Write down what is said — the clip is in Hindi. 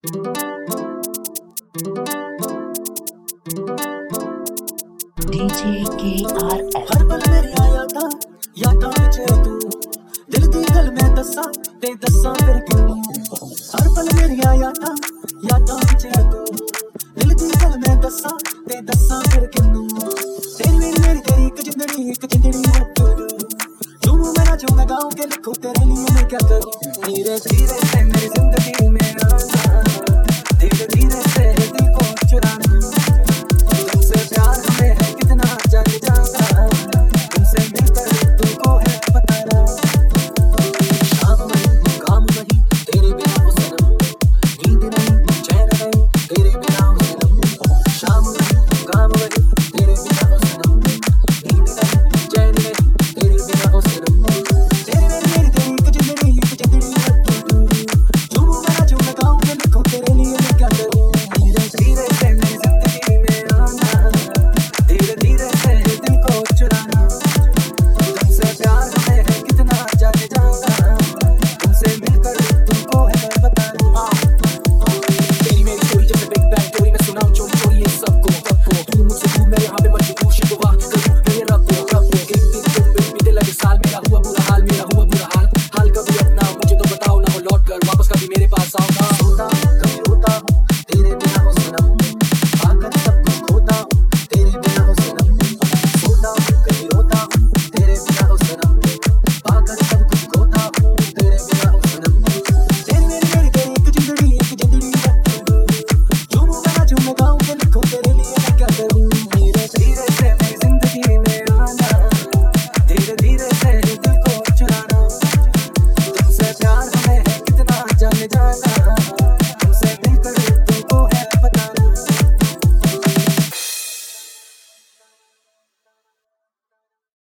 डीजे हर पल मेरी यादां यादां विच तू। दिल दी गल मैं दसा ते दसा फिर क्यों हर पल मेरी यादां यादां विच तू। दिल दी गल मैं दस्सां, ते दस्सां फिर क्यों तेरी मेरी मेरी, तेरी एक जिंदड़ी एक जिंदड़ी है तू। तू मैं जो मैं गाऊं, के लिखूं तेरे लिए मैं क्या करूँ? धीरे धीरे।